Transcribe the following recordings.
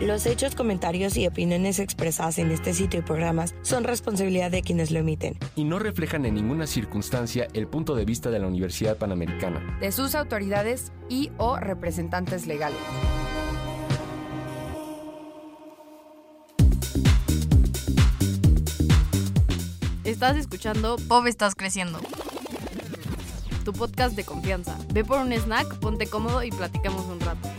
Los hechos, comentarios y opiniones expresadas en este sitio y programas son responsabilidad de quienes lo emiten. Y no reflejan en ninguna circunstancia el punto de vista de la Universidad Panamericana. De sus autoridades y o representantes legales. Estás escuchando Pop Estás Creciendo. Tu podcast de confianza. Ve por un snack, ponte cómodo y platicamos un rato.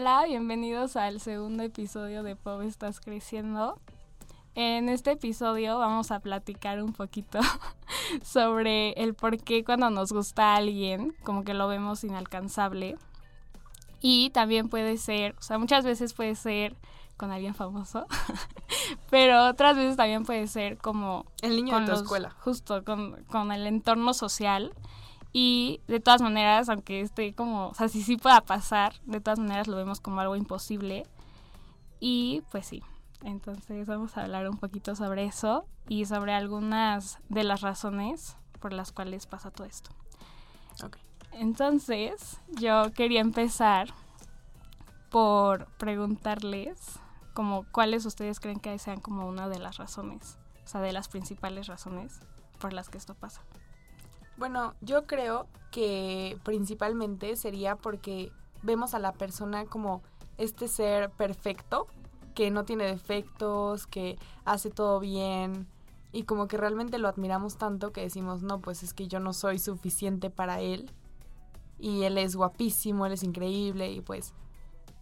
Hola, bienvenidos al segundo episodio de Pop Estás Creciendo. En este episodio vamos a platicar un poquito sobre el por qué cuando nos gusta alguien, como que lo vemos inalcanzable. Y también puede ser, o sea, muchas veces puede ser con alguien famoso, pero otras veces también puede ser como... El niño con de tu los- escuela. Justo, con, con el entorno social. Y de todas maneras, aunque esté como, o sea, si sí pueda pasar, de todas maneras lo vemos como algo imposible. Y pues sí, entonces vamos a hablar un poquito sobre eso y sobre algunas de las razones por las cuales pasa todo esto. Ok. Entonces, yo quería empezar por preguntarles como cuáles ustedes creen que sean como una de las razones, o sea, de las principales razones por las que esto pasa. Bueno, yo creo que principalmente sería porque vemos a la persona como este ser perfecto, que no tiene defectos, que hace todo bien y como que realmente lo admiramos tanto que decimos, no, pues es que yo no soy suficiente para él y él es guapísimo, él es increíble y pues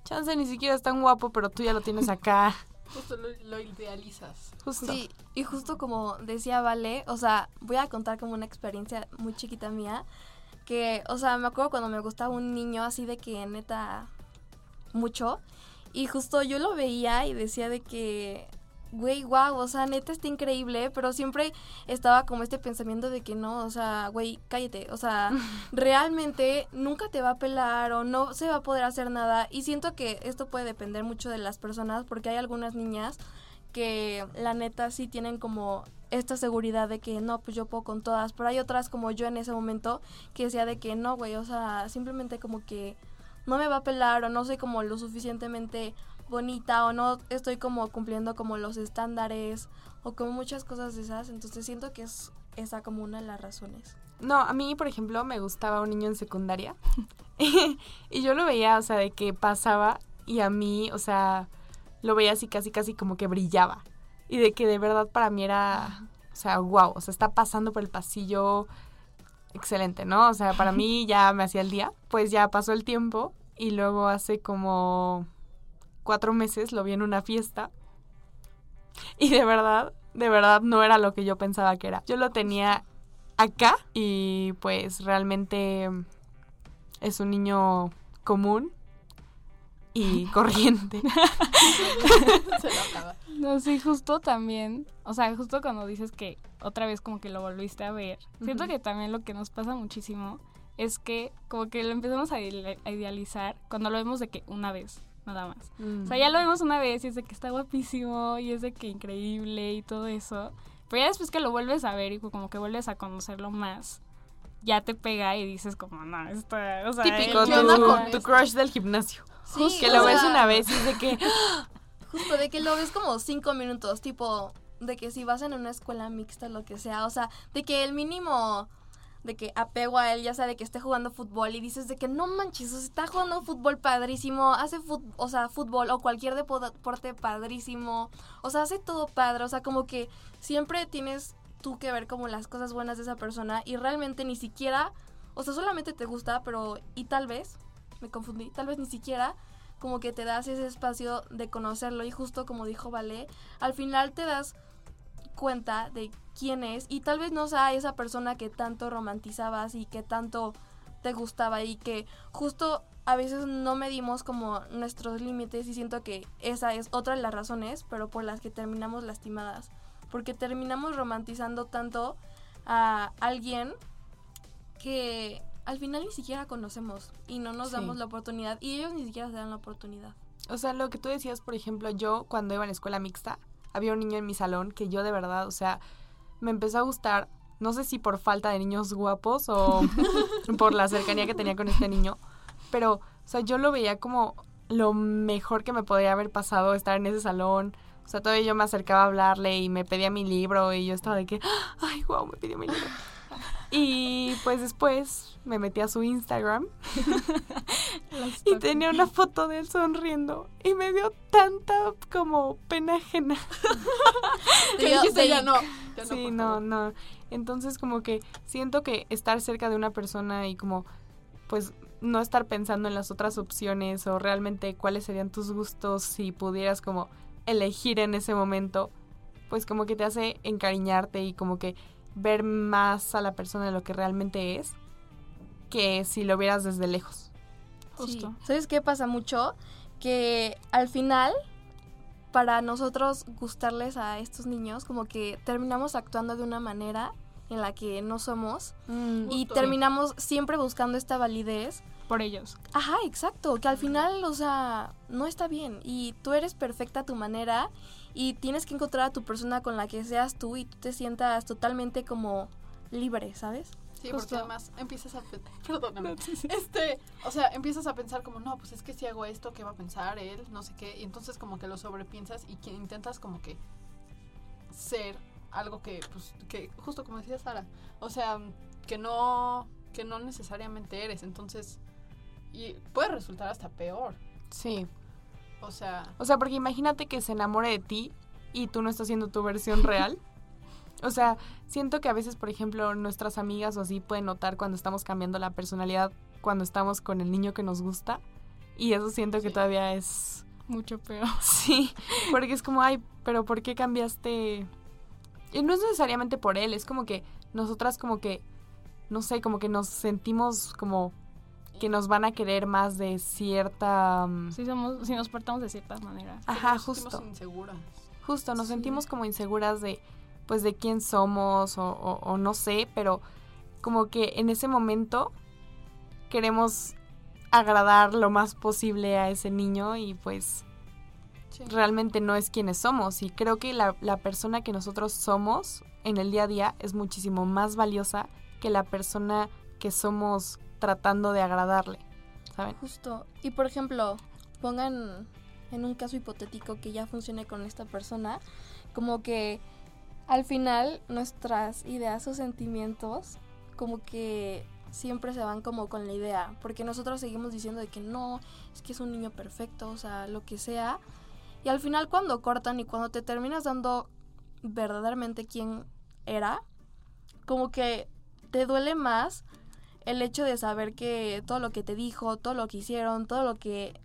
chance ni siquiera es tan guapo, pero tú ya lo tienes acá. Justo lo, lo idealizas. Justo. Sí, y justo como decía Vale, o sea, voy a contar como una experiencia muy chiquita mía, que, o sea, me acuerdo cuando me gustaba un niño así de que neta mucho, y justo yo lo veía y decía de que, güey, wow, o sea, neta está increíble, pero siempre estaba como este pensamiento de que no, o sea, güey, cállate, o sea, realmente nunca te va a pelar o no se va a poder hacer nada, y siento que esto puede depender mucho de las personas, porque hay algunas niñas que la neta sí tienen como esta seguridad de que no, pues yo puedo con todas, pero hay otras como yo en ese momento que decía de que no, güey, o sea, simplemente como que no me va a pelar o no soy como lo suficientemente bonita o no estoy como cumpliendo como los estándares o como muchas cosas de esas, entonces siento que es esa como una de las razones. No, a mí, por ejemplo, me gustaba un niño en secundaria. y yo lo veía, o sea, de que pasaba y a mí, o sea, lo veía así casi, casi como que brillaba. Y de que de verdad para mí era, o sea, wow, o sea, está pasando por el pasillo excelente, ¿no? O sea, para mí ya me hacía el día. Pues ya pasó el tiempo y luego hace como cuatro meses lo vi en una fiesta. Y de verdad, de verdad no era lo que yo pensaba que era. Yo lo tenía acá y pues realmente es un niño común y corriente. Se lo acaba. No, sí, justo también, o sea, justo cuando dices que otra vez como que lo volviste a ver, siento que también lo que nos pasa muchísimo es que como que lo empezamos a idealizar cuando lo vemos de que una vez, nada más. O sea, ya lo vemos una vez y es de que está guapísimo y es de que increíble y todo eso. Pero ya después que lo vuelves a ver y como que vuelves a conocerlo más, ya te pega y dices como, no, está, o sea, Típico, él ¿qué tu, no con es". tu crush del gimnasio. Sí, que o lo ves sea, una vez y es de que Justo de que lo ves como cinco minutos, tipo, de que si vas en una escuela mixta, lo que sea, o sea, de que el mínimo de que apego a él, ya sea de que esté jugando fútbol y dices de que no manches, o sea, está jugando fútbol padrísimo, hace fut, o sea, fútbol o cualquier depo- deporte padrísimo, o sea, hace todo padre, o sea, como que siempre tienes tú que ver como las cosas buenas de esa persona y realmente ni siquiera, o sea, solamente te gusta, pero y tal vez, me confundí, tal vez ni siquiera como que te das ese espacio de conocerlo y justo como dijo Vale, al final te das cuenta de quién es y tal vez no sea esa persona que tanto romantizabas y que tanto te gustaba y que justo a veces no medimos como nuestros límites y siento que esa es otra de las razones, pero por las que terminamos lastimadas. porque terminamos romantizando tanto a alguien que al final ni siquiera conocemos y no nos Sí. damos la oportunidad y ellos ni siquiera se dan la oportunidad. O sea, lo que tú decías, por ejemplo, yo cuando iba a la escuela mixta, había un niño en mi salón que yo de verdad, o sea, me empezó a gustar, no sé si por falta de niños guapos o por la cercanía que tenía con este niño, pero, o sea, yo lo veía como lo mejor que me podría haber pasado estar en ese salón. O sea, todavía yo me acercaba a hablarle y me pedía mi libro y yo estaba de que, ay, wow, me pidió mi libro. Y pues después me metí a su Instagram y tenía una foto de él sonriendo y me dio tanta como pena ajena. Que dijiste, ya no. ya Sí, no, favor". no. Entonces como que siento que estar cerca de una persona y como pues no estar pensando en las otras opciones o realmente cuáles serían tus gustos si pudieras como elegir en ese momento, pues como que te hace encariñarte y como que ver más a la persona de lo que realmente es que si lo vieras desde lejos. Justo. Sí. ¿Sabes qué pasa mucho? Que al final, para nosotros gustarles a estos niños, como que terminamos actuando de una manera en la que no somos y Justo. terminamos siempre buscando esta validez. Por ellos. Ajá, exacto, que al final, o sea, no está bien y tú eres perfecta a tu manera y tienes que encontrar a tu persona con la que seas tú y tú te sientas totalmente como libre, ¿sabes? Sí, Justo. porque además empiezas a... pe- Perdóname. Este, o sea, empiezas a pensar como, no, pues es que si hago esto, ¿qué va a pensar él? No sé qué. Y entonces como que lo sobrepiensas y que intentas como que ser algo que, pues, que justo como decía Sara, o sea, que no, que no necesariamente eres. Entonces, y puede resultar hasta peor. Sí. O sea, O sea, porque imagínate que se enamore de ti y tú no estás siendo tu versión real. O sea, siento que a veces, por ejemplo, nuestras amigas o así pueden notar cuando estamos cambiando la personalidad, cuando estamos con el niño que nos gusta. Y eso siento que Sí. todavía es... Mucho peor. Sí, porque es como, ay, pero ¿por qué cambiaste? Y no es necesariamente por él, es como que nosotras como que, no sé, como que nos sentimos como que nos van a querer más de cierta... mm, Si, somos, si nos portamos de cierta manera. Ajá, nos sentimos justo. inseguras. Justo, nos Sí. sentimos como inseguras de, pues, de quién somos o, o- o no sé, pero como que en ese momento queremos agradar lo más posible a ese niño y pues Sí. realmente no es quienes somos. Y creo que la, la persona que nosotros somos en el día a día es muchísimo más valiosa que la persona que somos tratando de agradarle, ¿saben? Justo. Y por ejemplo, pongan en un caso hipotético que ya funcione con esta persona, como que al final nuestras ideas o sentimientos como que siempre se van como con la idea, porque nosotros seguimos diciendo de que no, es que es un niño perfecto, o sea, lo que sea. Y al final cuando cortan y cuando te terminas dando verdaderamente quién era, como que te duele más el hecho de saber que todo lo que te dijo, todo lo que hicieron, todo lo que,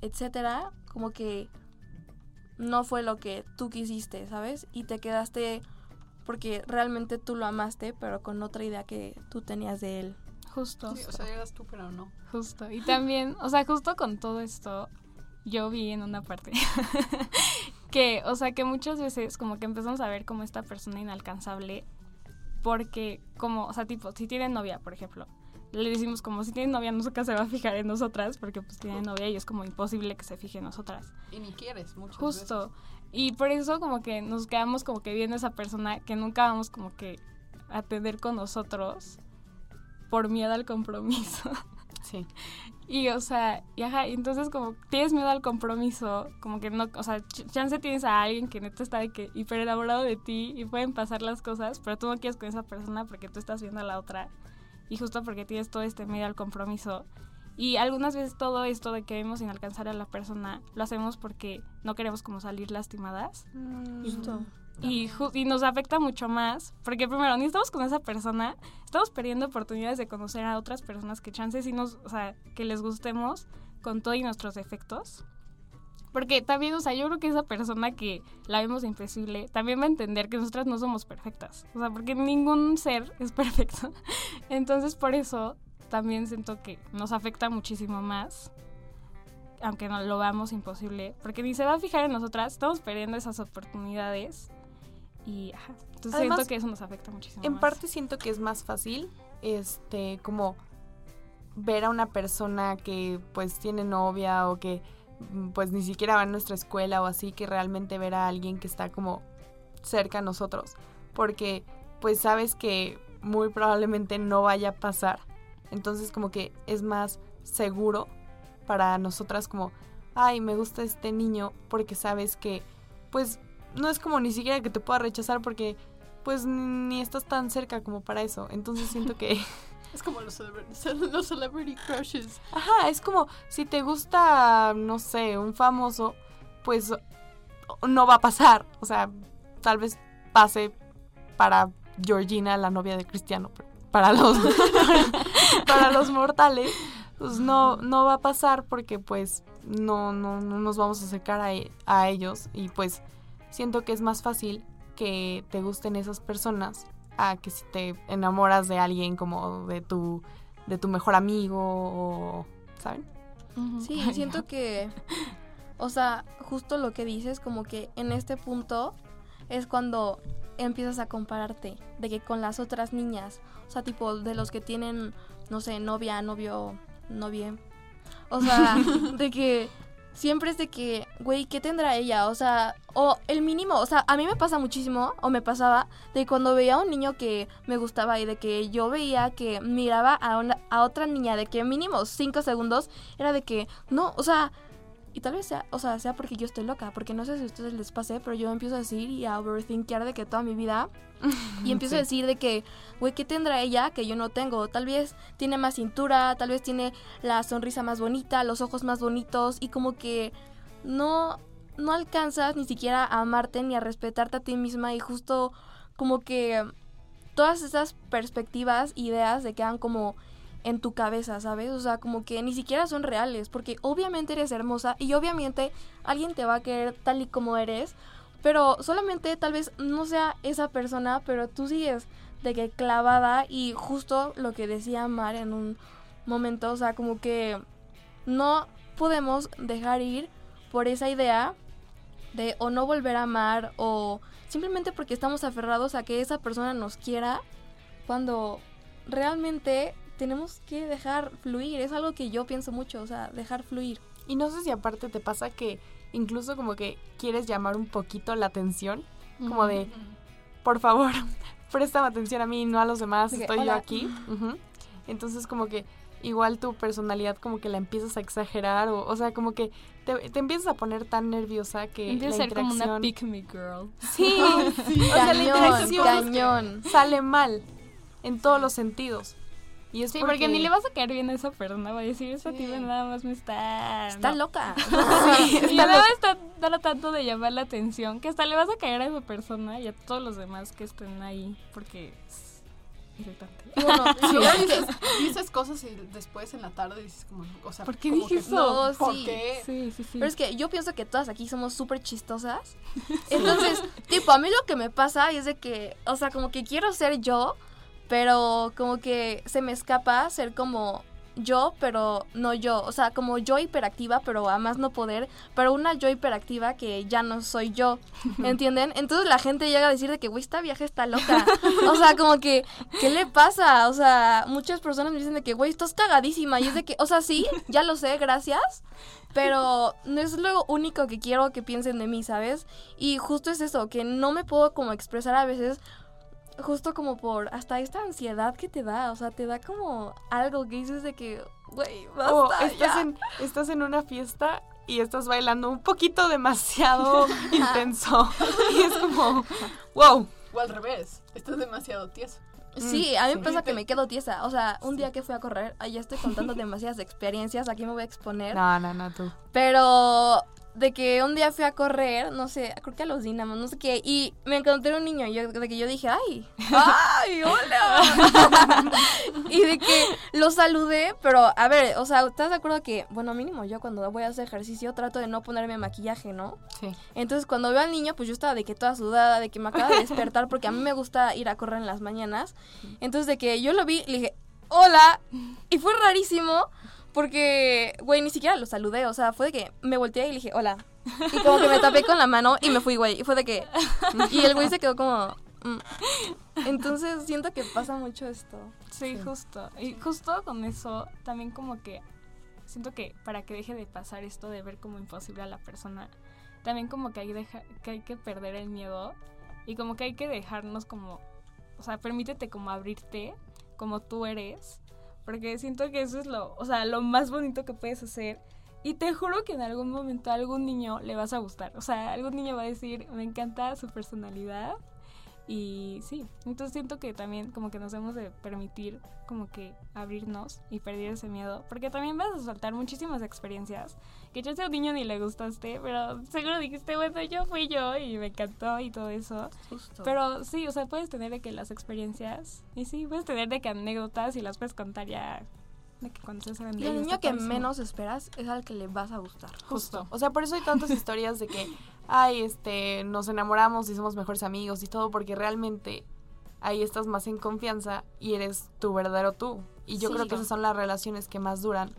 etcétera, como que no fue lo que tú quisiste, ¿sabes? Y te quedaste porque realmente tú lo amaste, pero con otra idea que tú tenías de él. Justo. Sí, o sea, eras tú, pero no. Justo. Y también, o sea, justo con todo esto, yo vi en una parte que, o sea, que muchas veces como que empezamos a ver como esta persona inalcanzable porque como, o sea, tipo, si tiene novia, por ejemplo, le decimos como si tiene novia nunca se va a fijar en nosotras porque pues tiene novia y es como imposible que se fije en nosotras. Y ni quieres muchas Justo. Y por eso como que nos quedamos como que viendo a esa persona que nunca vamos como que a tener con nosotros por miedo al compromiso. Sí. Y, o sea, y ajá, entonces como tienes miedo al compromiso, como que no, o sea, ch- chance tienes a alguien que neta está de que hiper enamorado de ti y pueden pasar las cosas, pero tú no quieres con esa persona porque tú estás viendo a la otra y justo porque tienes todo este miedo al compromiso. Y algunas veces todo esto de que vemos sin alcanzar a la persona lo hacemos porque no queremos como salir lastimadas Justo. y, y nos afecta mucho más, porque primero, ni estamos con esa persona, estamos perdiendo oportunidades de conocer a otras personas que chances y nos, o sea, que les gustemos con todos nuestros defectos. Porque también, o sea, yo creo que esa persona que la vemos imposible también va a entender que nosotras no somos perfectas. O sea, porque ningún ser es perfecto. Entonces, por eso también siento que nos afecta muchísimo más aunque no lo veamos imposible, porque ni se va a fijar en nosotras, estamos perdiendo esas oportunidades Y ajá. Entonces Además, siento que eso nos afecta muchísimo. En más. parte siento que es más fácil, este, como ver a una persona que pues tiene novia o que pues ni siquiera va a nuestra escuela o así, que realmente ver a alguien que está como cerca a nosotros. Porque pues sabes que muy probablemente no vaya a pasar. Entonces como que es más seguro para nosotras como, ay, me gusta este niño porque sabes que pues no es como ni siquiera que te pueda rechazar porque pues ni estás tan cerca como para eso. Entonces siento que, Es como los, celebrity, los celebrity crushes. ajá, es como si te gusta, no sé, un famoso, pues no va a pasar. O sea, tal vez pase para Georgina, la novia de Cristiano, pero para los, para los mortales, pues no, no va a pasar porque pues no, no, no nos vamos a acercar a, e- a ellos y pues siento que es más fácil que te gusten esas personas a que si te enamoras de alguien como de tu, de tu mejor amigo o, ¿saben? Sí, siento que, o sea, justo lo que dices, como que en este punto es cuando empiezas a compararte de que con las otras niñas, o sea, tipo de los que tienen, no sé, novia, novio, novia. O sea, de que siempre es de que, güey, ¿qué tendrá ella? O sea, o el mínimo, o sea, a mí me pasa muchísimo, o me pasaba, de cuando veía a un niño que me gustaba y de que yo veía que miraba a, una, a otra niña de que mínimo cinco segundos, era de que, no, o sea, y tal vez sea, o sea, sea porque yo estoy loca, porque no sé si a ustedes les pase, pero yo empiezo a decir y a overthinkear de que toda mi vida y empiezo a decir de que, güey, ¿qué tendrá ella que yo no tengo? Tal vez tiene más cintura, tal vez tiene la sonrisa más bonita, los ojos más bonitos y como que no, no alcanzas ni siquiera a amarte ni a respetarte a ti misma y justo como que todas esas perspectivas, ideas se quedan como en tu cabeza, ¿sabes? O sea, como que ni siquiera son reales, porque obviamente eres hermosa y obviamente alguien te va a querer tal y como eres, pero solamente tal vez no sea esa persona, pero tú sigues de que clavada y justo lo que decía Mar en un momento, o sea, como que no podemos dejar ir por esa idea de o no volver a amar o simplemente porque estamos aferrados a que esa persona nos quiera cuando realmente tenemos que dejar fluir, es algo que yo pienso mucho, o sea, dejar fluir. Y no sé si aparte te pasa que incluso como que quieres llamar un poquito la atención, como de, por favor, préstame atención a mí no a los demás, estoy yo aquí. Entonces como que igual tu personalidad como que la empiezas a exagerar o, o sea, como que te, te empiezas a poner tan nerviosa que Empieza la a ser como una interacción- pick me girl. Sí, o sea, la Cañón, interacción cañón. sale mal en todos los sentidos. Y es Sí, porque... ni le vas a caer bien a esa persona. Va a decir, esa Sí. tipa nada más me está... Está no". loca. Sí, y Está nada más está tratando de llamar la atención que hasta le vas a caer a esa persona y a todos los demás que estén ahí porque es irritante. Bueno, Y sí, cosas y después en la tarde dices como, o sea, ¿Por qué dije que, eso? No, ¿Por sí. qué? Sí, sí, sí. Pero es que yo pienso que todas aquí somos súper chistosas. Entonces, tipo, a mí lo que me pasa es de que, o sea, como que quiero ser yo, pero como que se me escapa ser como yo, pero no yo. O sea, como yo hiperactiva, pero a más no poder, pero una yo hiperactiva que ya no soy yo. ¿Entienden? Entonces la gente llega a decir de que, güey, esta vieja está loca. O sea, como que, ¿qué le pasa? O sea, muchas personas me dicen de que, güey, estás cagadísima. Y es de que, o sea, sí, ya lo sé, gracias. Pero no es lo único que quiero que piensen de mí, ¿sabes? Y justo es eso, que no me puedo como expresar a veces, justo como por hasta esta ansiedad que te da, o sea, te da como algo que dices de que, güey, basta, O estás ya". en, estás en una fiesta y estás bailando un poquito demasiado intenso. Y es como, wow. O al revés, estás demasiado tieso. Sí, a mí sí. me pasa que me quedo tiesa. O sea, un día que fui a correr, ahí ya estoy contando demasiadas experiencias, aquí me voy a exponer. No, no, no, tú. Pero de que un día fui a correr, no sé, creo que a los dinamos, no sé qué, y me encontré un niño, y yo, de que yo dije, ay, ay, hola. y de que lo saludé, pero a ver, o sea, ¿estás de acuerdo que, bueno, mínimo yo cuando voy a hacer ejercicio trato de no ponerme maquillaje, ¿no? Sí. Entonces cuando veo al niño, pues yo estaba de que toda sudada, de que me acaba de despertar, porque a mí me gusta ir a correr en las mañanas. Entonces de que yo lo vi, le dije, hola, y fue rarísimo. Porque, güey, ni siquiera lo saludé. O sea, fue de que me volteé y le dije, hola. Y como que me tapé con la mano y me fui, güey. Y fue de que. Y el güey se quedó como. mm. Entonces siento que pasa mucho esto. Sí, justo. Y justo con eso, también como que siento que para que deje de pasar esto de ver como imposible a la persona, también como que hay, deja- que, hay que perder el miedo y como que hay que dejarnos como, o sea, permítete como abrirte como tú eres, porque siento que eso es lo, o sea, lo más bonito que puedes hacer. Y te juro que en algún momento a algún niño le vas a gustar. O sea, algún niño va a decir, me encanta su personalidad. Y sí, entonces siento que también como que nos debemos de permitir como que abrirnos y perder ese miedo, porque también vas a soltar muchísimas experiencias que yo a un niño ni le gustaste, pero seguro dijiste, bueno, yo fui yo y me encantó y todo eso. Justo. Pero sí, o sea, puedes tener de que las experiencias, y sí, puedes tener de que anécdotas y las puedes contar ya de que cuando grande. y el niño que menos esperas es al que le vas a gustar. Justo. O sea, por eso hay tantas historias de que, ay, este, nos enamoramos y somos mejores amigos y todo, porque realmente ahí estás más en confianza y eres tu verdadero tú. Y yo Sí. creo que esas son las relaciones que más duran,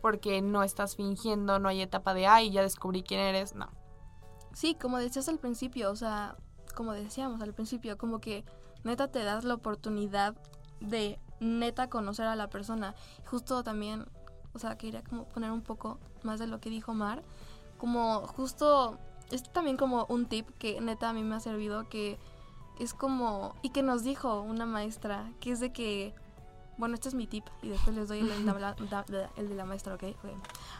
porque no estás fingiendo, no hay etapa de, ay, ya descubrí quién eres, no. Sí, como decías al principio, o sea, como decíamos al principio, como que neta te das la oportunidad de neta conocer a la persona. Justo también, o sea, quería como poner un poco más de lo que dijo Mar, como justo, es también como un tip que neta a mí me ha servido, que es como, y que nos dijo una maestra, que es de que, bueno, este es mi tip, y después les doy el, de la- da- el de la maestra, ¿ok? Ok.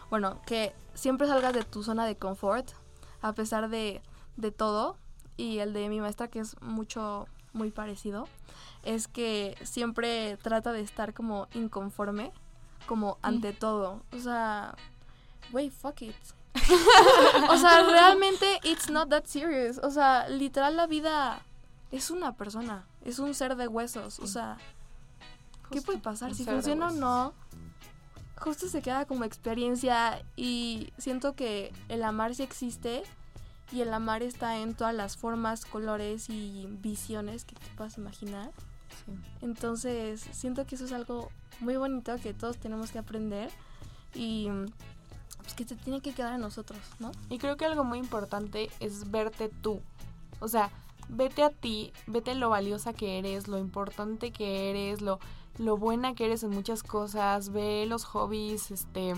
Bueno, que siempre salgas de tu zona de confort, a pesar de, de todo. Y el de mi maestra, que es mucho, muy parecido, es que siempre trata de estar como inconforme, como ante todo. O sea, wey, fuck it. O sea, realmente it's not that serious. O sea, literal la vida es una persona, es un ser de huesos. O sea, ¿qué puede pasar? Si funciona o no, justo se queda como experiencia y siento que el amar sí existe y el amar está en todas las formas, colores y visiones que te puedas imaginar. Entonces, siento que eso es algo muy bonito que todos tenemos que aprender y pues, que te tiene que quedar a nosotros, ¿no? Y creo que algo muy importante es verte tú. O sea, vete a ti, vete lo valiosa que eres, lo importante que eres, lo, lo buena que eres en muchas cosas, ve los hobbies, este,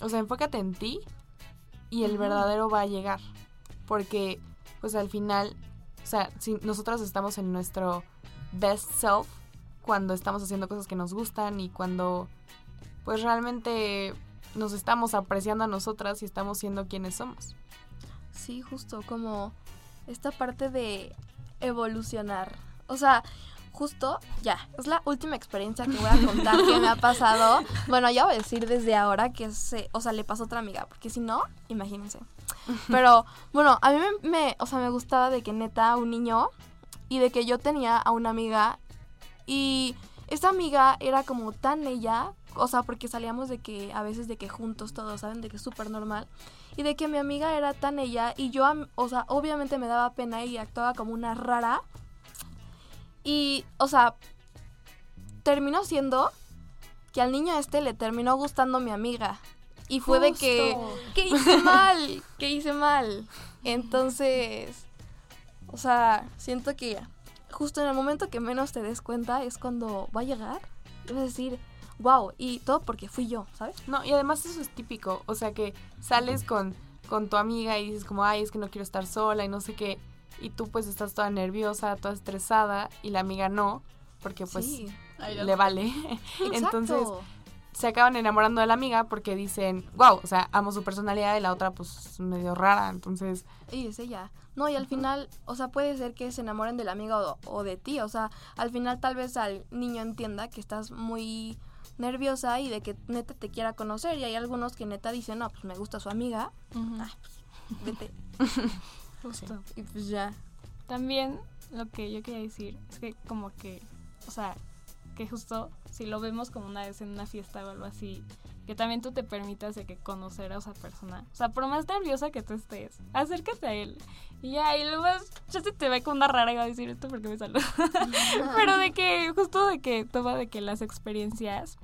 o sea, enfócate en ti y el verdadero va a llegar. Porque, pues al final, o sea, si nosotros estamos en nuestro best self cuando estamos haciendo cosas que nos gustan y cuando, pues realmente nos estamos apreciando a nosotras y estamos siendo quienes somos. Sí, justo como esta parte de evolucionar. O sea, justo, ya, es la última experiencia que voy a contar que me ha pasado. Bueno, ya voy a decir desde ahora que se, o sea, le pasó a otra amiga, porque si no, imagínense. Pero, bueno, a mí me, me- o sea, me gustaba de que neta un niño y de que yo tenía a una amiga y esta amiga era como tan ella, o sea, porque salíamos de que a veces de que juntos todos, ¿saben? De que es súper normal. Y de que mi amiga era tan ella y yo, o sea, obviamente me daba pena y actuaba como una rara. Y, o sea, terminó siendo que al niño este le terminó gustando mi amiga. Y fue de que, ¿qué hice mal? ¿Qué hice mal? Entonces, o sea, siento que justo en el momento que menos te des cuenta es cuando va a llegar. Y vas a decir, wow, y todo porque fui yo, ¿sabes? No, y además eso es típico, o sea que sales con, con tu amiga y dices como, ay, es que no quiero estar sola y no sé qué, y tú pues estás toda nerviosa, toda estresada, y la amiga no, porque pues sí, le vale. Entonces se acaban enamorando de la amiga porque dicen, wow, o sea, amo su personalidad y la otra pues medio rara, entonces, Y es ella. No, y al final, o sea, puede ser que se enamoren del amigo o, o de ti. O sea, al final tal vez al niño entienda que estás muy nerviosa y de que neta te quiera conocer. Y hay algunos que neta dicen, no, pues me gusta su amiga. Ay, pues vete. Justo. Y pues ya. También lo que yo quería decir es que como que, o sea, que justo si lo vemos como una vez en una fiesta o algo así, que también tú te permitas de que conocer a esa persona. O sea, por más nerviosa que tú estés, acércate a él. Y ya, y luego ya se te ve con una rara y va a decir esto porque me saluda. Pero de que, justo de que toma de que las experiencias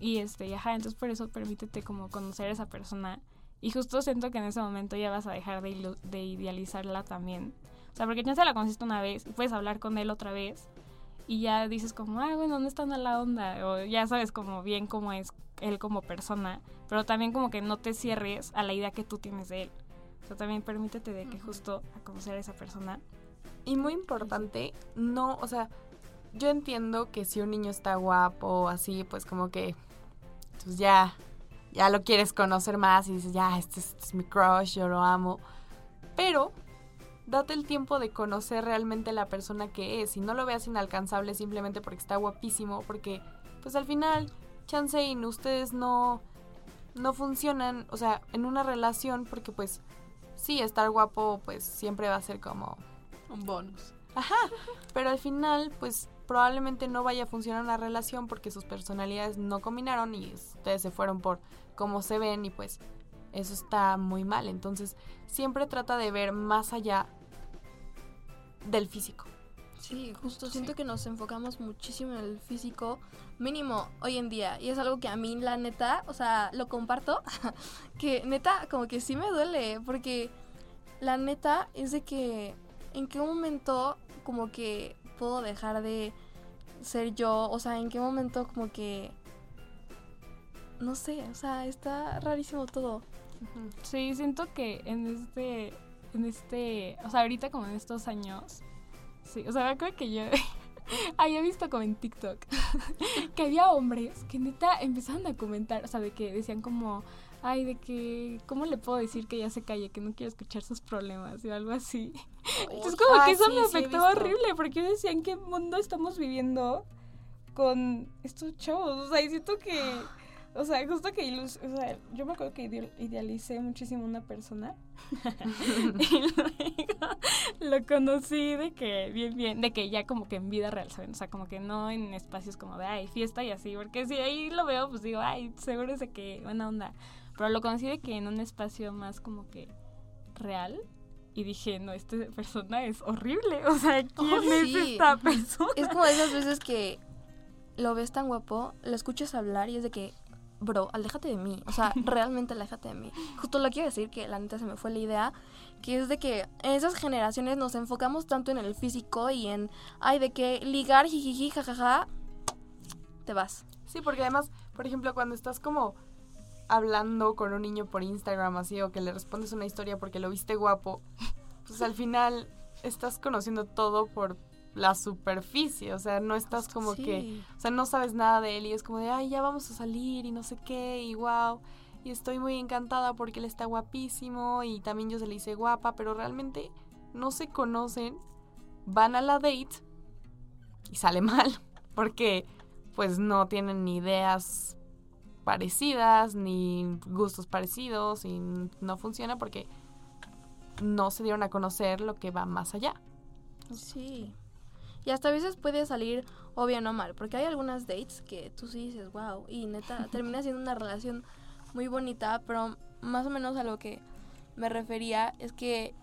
Y este, y ajá, entonces por eso permítete como conocer a esa persona. Y justo siento que en ese momento ya vas a dejar de, idealizarla también. O sea, porque ya se la conociste una vez puedes hablar con él otra vez. Y ya dices como, ah, bueno, no es tan a la onda. O ya sabes como bien cómo es él como persona. Pero también como que no te cierres a la idea que tú tienes de él. O sea, también permítete de que justo a conocer a esa persona. Y muy importante, no, o sea, yo entiendo que si un niño está guapo o así, pues como que pues ya, ya lo quieres conocer más y dices, ya, este es, este es mi crush, yo lo amo. Pero date el tiempo de conocer realmente la persona que es y no lo veas inalcanzable simplemente porque está guapísimo, porque pues al final, chance y ustedes no, no funcionan, o sea, en una relación porque pues sí, estar guapo pues siempre va a ser como Un bonus. pero al final, pues probablemente no vaya a funcionar la relación porque sus personalidades no combinaron y ustedes se fueron por cómo se ven y pues eso está muy mal. Entonces, siempre trata de ver más allá del físico. Sí, justo siento que nos enfocamos muchísimo en el físico, mínimo hoy en día. Y es algo que a mí, la neta, o sea, lo comparto, que neta, como que sí me duele, porque la neta es de que en qué momento como que puedo dejar de ser yo, o sea, en qué momento como que... No sé, o sea, está rarísimo todo. Sí, siento que en este, en este, o sea, ahorita como en estos años, sí, o sea, me acuerdo que yo había visto como en TikTok que había hombres que neta empezaban a comentar, o sea, de que decían como, ay, de que, ¿cómo le puedo decir que ya se calle, que no quiero escuchar sus problemas o algo así? Entonces como Ah, que eso sí, me sí afectó visto. horrible, porque yo decía, ¿en qué mundo estamos viviendo con estos chavos? O sea, y siento que... O sea, justo que ilus- o sea, yo me acuerdo que ide- idealicé muchísimo una persona. y luego lo conocí de que bien, bien, de que ya como que en vida real, ¿saben? O sea, como que no en espacios como de, ay, fiesta y así, porque si ahí lo veo, pues digo, ay, seguro es de que buena onda. Pero lo conocí de que en un espacio más como que real. Y dije, no, esta persona es horrible. O sea, ¿quién Oh, es sí. esta persona? Es como de esas veces que lo ves tan guapo, lo escuchas hablar y es de que, bro, aléjate de mí. O sea, realmente aléjate de mí. Justo lo quiero decir, que la neta se me fue la idea, que es de que en esas generaciones nos enfocamos tanto en el físico y en, ay, de que ligar, jijiji, jajaja, te vas. Sí, porque además, por ejemplo, cuando estás como hablando con un niño por Instagram así o que le respondes una historia porque lo viste guapo, pues al final estás conociendo todo por la superficie, o sea, no estás como Sí. que, o sea, no sabes nada de él y es como de, ay, ya vamos a salir y no sé qué, y wow, y estoy muy encantada porque él está guapísimo y también yo se le hice guapa, pero realmente no se conocen, van a la date y sale mal, porque pues no tienen ni ideas parecidas, ni gustos parecidos, y no funciona porque no se dieron a conocer lo que va más allá. Sí. Y hasta a veces puede salir o bien o mal, porque hay algunas dates que tú sí dices, wow, y neta, termina siendo una relación muy bonita, pero más o menos a lo que me refería es que,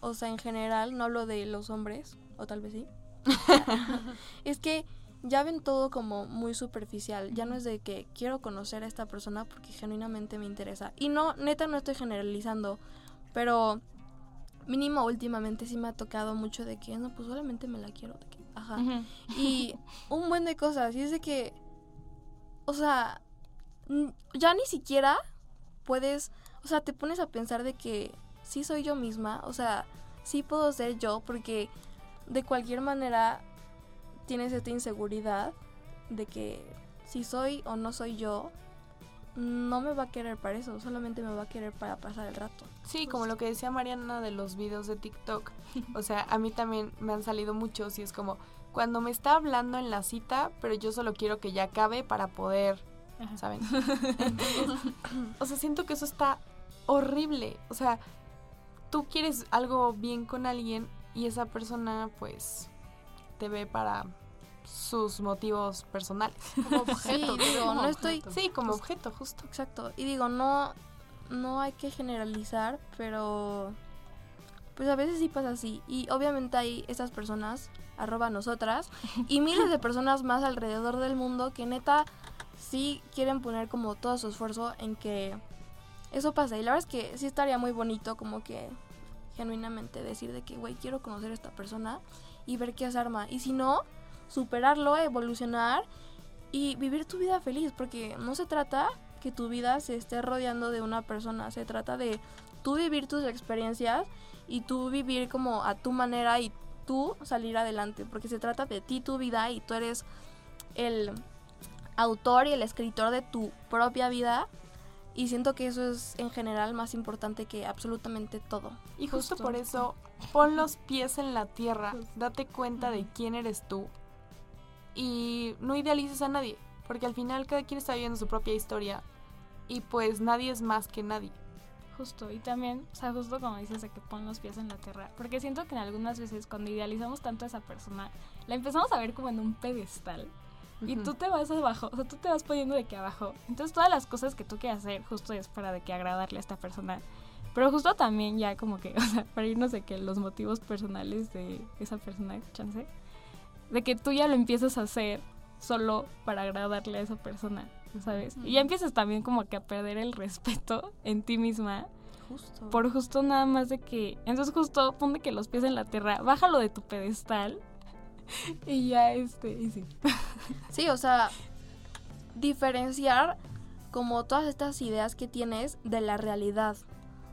o sea, en general, no hablo de los hombres, o tal vez sí, es que ya ven todo como muy superficial, ya no es de que quiero conocer a esta persona porque genuinamente me interesa. Y no, neta, no estoy generalizando, pero mínimo últimamente sí me ha tocado mucho de que no, pues solamente me la quiero. de que, ajá. Y un buen de cosas. Y es de que, o sea, ya ni siquiera puedes, o sea, te pones a pensar de que sí soy yo misma, o sea, sí puedo ser yo, porque de cualquier manera tienes esta inseguridad de que si soy o no soy yo, no me va a querer para eso, solamente me va a querer para pasar el rato. Sí, como lo que decía Mariana de los videos de TikTok. O sea, a mí también me han salido muchos y es como cuando me está hablando en la cita, pero yo solo quiero que ya acabe para poder, Ajá. ¿saben? O sea, siento que eso está horrible. O sea, tú quieres algo bien con alguien y esa persona pues te ve para sus motivos personales. Como objeto, Sí, digo, como no estoy objeto. Sí, como objeto, justo. Exacto. Y digo, no, no hay que generalizar, pero pues a veces sí pasa así. Y obviamente hay esas personas, arroba nosotras, y miles de personas más alrededor del mundo que neta sí quieren poner como todo su esfuerzo en que eso pase. Y la verdad es que sí estaría muy bonito como que genuinamente decir de que, güey, quiero conocer a esta persona y ver qué se arma. Y si no, superarlo, evolucionar y vivir tu vida feliz, porque no se trata que tu vida se esté rodeando de una persona, se trata de tú vivir tus experiencias y tú vivir como a tu manera y tú salir adelante, porque se trata de ti, tu vida y tú eres el autor y el escritor de tu propia vida. Y siento que eso es en general más importante que absolutamente todo. Y justo, por eso, pon los pies en la tierra, date cuenta de quién eres tú. Y no idealices a nadie, porque al final cada quien está viviendo su propia historia y pues nadie es más que nadie. Justo, y también, o sea, justo como dices de que pon los pies en la tierra, porque siento que en algunas veces cuando idealizamos tanto a esa persona, la empezamos a ver como en un pedestal. Y tú te vas abajo, o sea, tú te vas poniendo de que abajo. Entonces todas las cosas que tú quieras hacer justo es para de que agradarle a esta persona. Pero justo también ya como que, o sea, para irnos de que los motivos personales de esa persona, chance, de que tú ya lo empiezas a hacer solo para agradarle a esa persona, ¿sabes? Y ya empiezas también como que a perder el respeto en ti misma. Justo. Por justo nada más de que... Entonces justo ponte que los pies en la tierra, bájalo de tu pedestal y ya este, y sí. Sí, o sea, diferenciar como todas estas ideas que tienes de la realidad.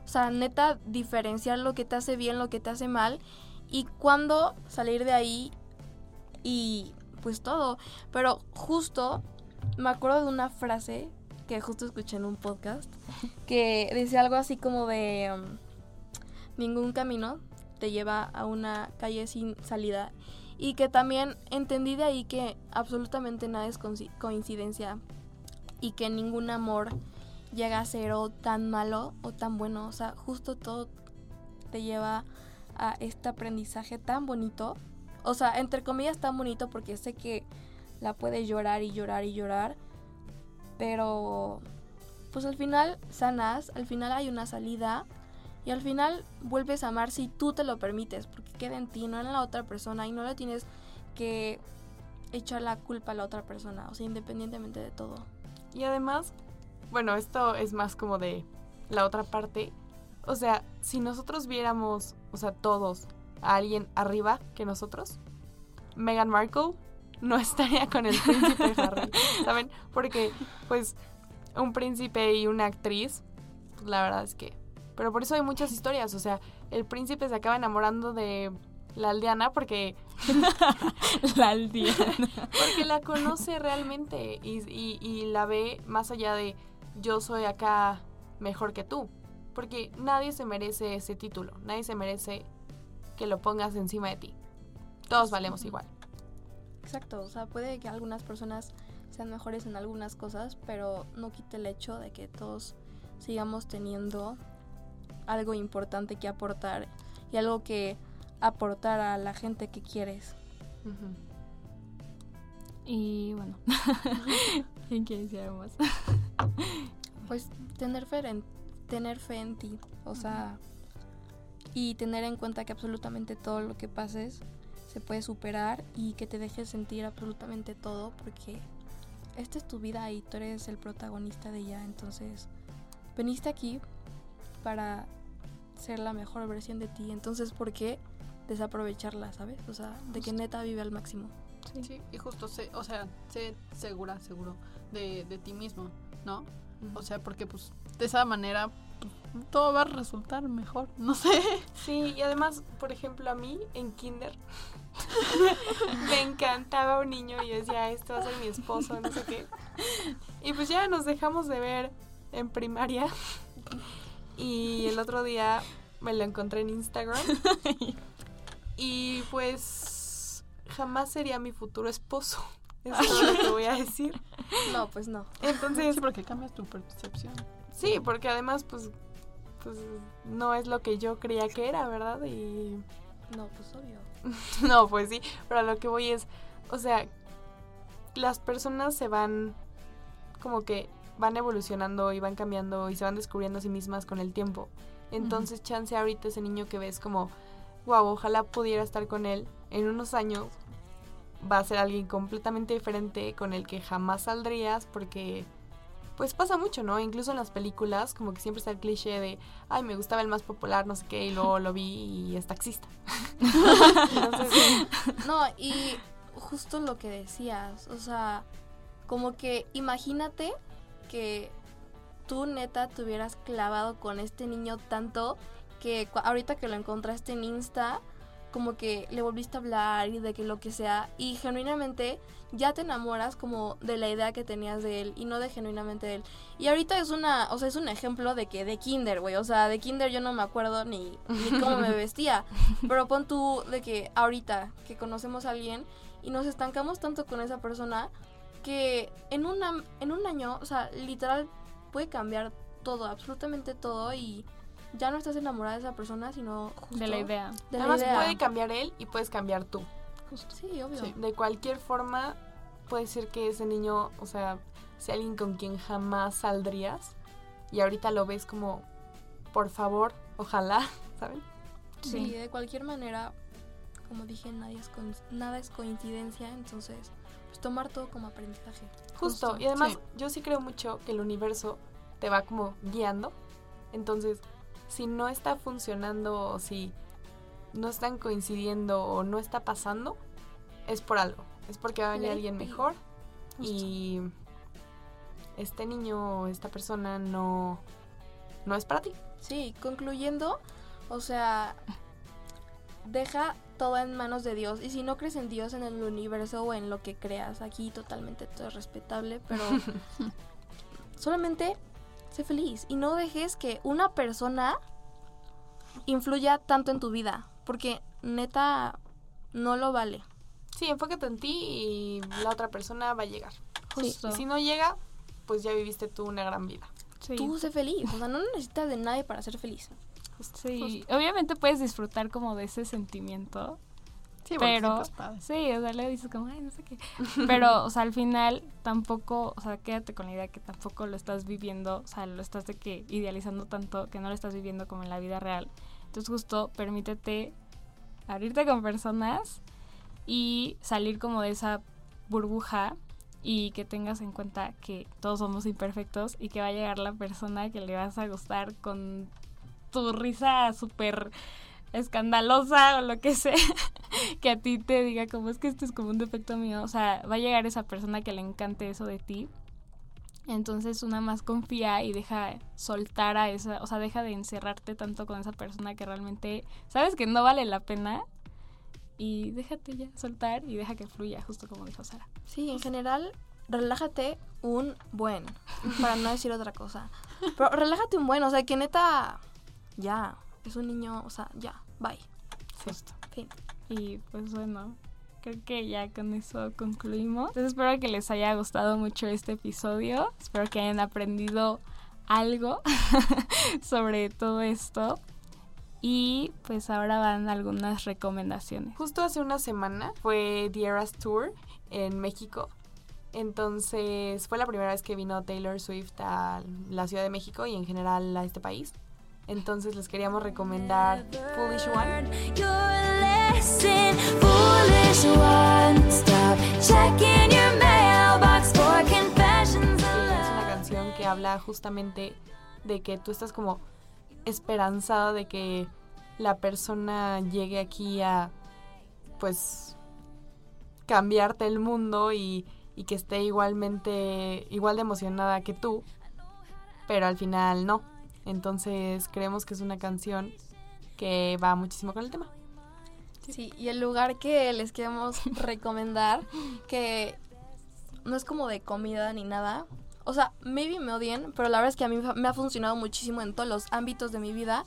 O sea, neta, diferenciar lo que te hace bien, lo que te hace mal y cuándo salir de ahí y pues todo. Pero justo me acuerdo de una frase que justo escuché en un podcast que dice algo así como de um, ningún camino te lleva a una calle sin salida y que también entendí de ahí que absolutamente nada es coincidencia y que ningún amor llega a ser o tan malo o tan bueno, o sea, justo todo te lleva a este aprendizaje tan bonito. O sea, entre comillas tan bonito porque sé que la puedes llorar y llorar y llorar. Pero pues al final sanas, al final hay una salida y al final vuelves a amar si tú te lo permites, porque queda en ti, no en la otra persona y no le tienes que echar la culpa a la otra persona, o sea, independientemente de todo. Y además, bueno, esto es más como de la otra parte. O sea, si nosotros viéramos, o sea, todos a alguien arriba que nosotros, Meghan Markle no estaría con el príncipe Harry, ¿saben? Porque, pues, un príncipe y una actriz, pues, la verdad es que... Pero por eso hay muchas historias, o sea, el príncipe se acaba enamorando de la aldeana porque... la aldeana. porque la conoce realmente y, y, y la ve más allá de yo soy acá mejor que tú. Porque nadie se merece ese título, nadie se merece que lo pongas encima de ti. Todos valemos igual. Exacto, o sea, puede que algunas personas sean mejores en algunas cosas, pero no quite el hecho de que todos sigamos teniendo algo importante que aportar y algo que aportar a la gente que quieres. Y bueno, ¿quién quiere decir algo más? pues tener fe en, tener fe en ti, o sea, y tener en cuenta que absolutamente todo lo que pases se puede superar y que te dejes sentir absolutamente todo porque esta es tu vida y tú eres el protagonista de ella. Entonces, veniste aquí para ser la mejor versión de ti. Entonces, ¿por qué desaprovecharla, sabes? O sea, de que neta vive al máximo. Sí, y justo, sé, o sea, sé segura, seguro de, de ti mismo, ¿no? O sea, porque pues de esa manera todo va a resultar mejor, no sé. Sí, y además, por ejemplo, a mí en kinder me encantaba un niño y yo decía, esto va a ser mi esposo, no sé qué. Y pues ya nos dejamos de ver en primaria y el otro día me lo encontré en Instagram y pues jamás sería mi futuro esposo. Eso es lo que voy a decir. No, pues no. Entonces, Sí, porque cambias tu percepción. Sí, porque además, pues, pues no es lo que yo creía que era, ¿verdad? Y No, pues obvio. no, pues sí, pero a lo que voy es, o sea, las personas se van como que van evolucionando y van cambiando y se van descubriendo a sí mismas con el tiempo. Entonces, chance ahorita ese niño que ves como, wow, ojalá pudiera estar con él en unos años. va a ser alguien completamente diferente con el que jamás saldrías porque pues pasa mucho, ¿no? Incluso en las películas como que siempre está el cliché de, ay, me gustaba el más popular, no sé qué, y luego lo vi y es taxista. Entonces, No, y justo lo que decías, o sea, como que imagínate que tú neta te hubieras clavado con este niño tanto que ahorita que lo encontraste en Insta, como que le volviste a hablar y de que lo que sea, y genuinamente ya te enamoras como de la idea que tenías de él y no de genuinamente de él. Y ahorita es una, o sea, es un ejemplo de que de kinder, güey, o sea, de kinder yo no me acuerdo ni, ni cómo me vestía, pero pon tú de que ahorita que conocemos a alguien y nos estancamos tanto con esa persona que en, una, en un año, o sea, literal puede cambiar todo, absolutamente todo y ya no estás enamorada de esa persona, sino justo De la idea. de la además idea. puede cambiar él y puedes cambiar tú. Sí, obvio. Sí. De cualquier forma, puede ser que ese niño, o sea, sea alguien con quien jamás saldrías y ahorita lo ves como, por favor, ojalá, ¿saben? Sí, de cualquier manera, como dije, nadie es nada es coincidencia, entonces, pues tomar todo como aprendizaje. Justo, Justo, y además sí. yo sí creo mucho que el universo te va como guiando. Entonces, si no está funcionando o si no están coincidiendo o no está pasando, es por algo. Es porque va a venir alguien mejor y este niño o esta persona no, no es para ti. Sí, concluyendo, o sea, deja todo en manos de Dios. Y si no crees en Dios, en el universo o en lo que creas, aquí totalmente todo es respetable, pero solamente sé feliz y no dejes que una persona influya tanto en tu vida, porque neta no lo vale. Sí, enfócate en ti y la otra persona va a llegar. Justo. Y si no llega, pues ya viviste tú una gran vida. Sí. Tú sé feliz, o sea, no necesitas de nadie para ser feliz. Sí, obviamente puedes disfrutar como de ese sentimiento, Sí, pero sí, o sea, le dices como, ay, no sé qué. Pero, o sea, al final tampoco, o sea, quédate con la idea que tampoco lo estás viviendo, o sea, lo estás de que idealizando tanto que no lo estás viviendo como en la vida real. Entonces, justo permítete abrirte con personas y salir como de esa burbuja y que tengas en cuenta que todos somos imperfectos y que va a llegar la persona que le vas a gustar con tu risa súper escandalosa o lo que sea, que a ti te diga como es que esto es como un defecto mío, o sea, va a llegar esa persona que le encante eso de ti. Entonces una más confía y deja soltar a esa, o sea, deja de encerrarte tanto con esa persona que realmente sabes que no vale la pena y déjate ya soltar y deja que fluya, justo como dijo Sara. Sí, en general, relájate un buen, para no decir otra cosa. Pero relájate un buen, o sea, que neta, ya, es un niño, o sea, ya, bye. Justo. Fin. Y pues bueno, creo que ya con eso concluimos. Entonces espero que les haya gustado mucho este episodio. Espero que hayan aprendido algo sobre todo esto. Y pues ahora van algunas recomendaciones. Justo hace una semana fue The Eras Tour en México. Entonces fue la primera vez que vino Taylor Swift a la Ciudad de México y en general a este país. Entonces les queríamos recomendar Foolish One. Es una canción que habla justamente de que tú estás como esperanzado de que la persona llegue aquí a pues cambiarte el mundo y, y que esté igualmente igual de emocionada que tú pero al final no entonces creemos que es una canción que va muchísimo con el tema Sí, y el lugar que les queremos recomendar, que no es como de comida ni nada. O sea, maybe me odien, pero la verdad es que a mí me ha funcionado muchísimo en todos los ámbitos de mi vida.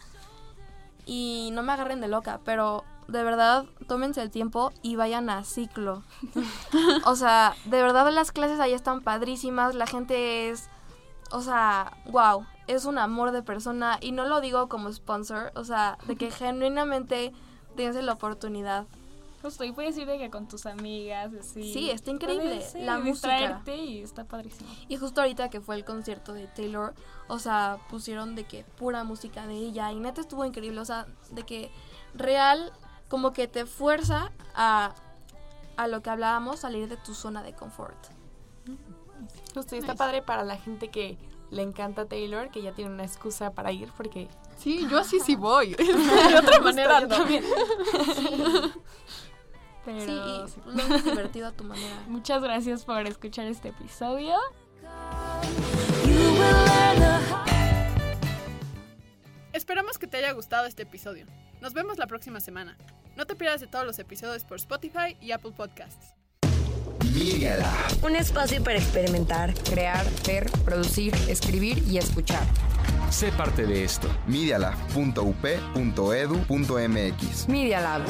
Y no me agarren de loca, pero de verdad, tómense el tiempo y vayan a ciclo. o sea, de verdad las clases ahí están padrísimas, la gente es, o sea, wow, es un amor de persona y no lo digo como sponsor, o sea, de que genuinamente dense la oportunidad. Justo, y puedes ir de que con tus amigas, así. Sí, está increíble, Puedes, sí, la música. y está padrísimo. Y justo ahorita que fue el concierto de Taylor, o sea, pusieron de que pura música de ella y neta estuvo increíble, o sea, de que real como que te fuerza a a lo que hablábamos, salir de tu zona de confort. Justo, y está padre para la gente que le encanta Taylor, que ya tiene una excusa para ir, porque Sí, yo así sí voy. de otra manera yo también. Pero Sí, y lo divertido a tu manera. muchas gracias por escuchar este episodio. Esperamos que te haya gustado este episodio. Nos vemos la próxima semana. No te pierdas de todos los episodios por Spotify y Apple Podcasts. Media Lab. Un espacio para experimentar, Crear, ver, producir, escribir y escuchar. Sé parte de esto. Medialab.up.edu.mx. Media Lab.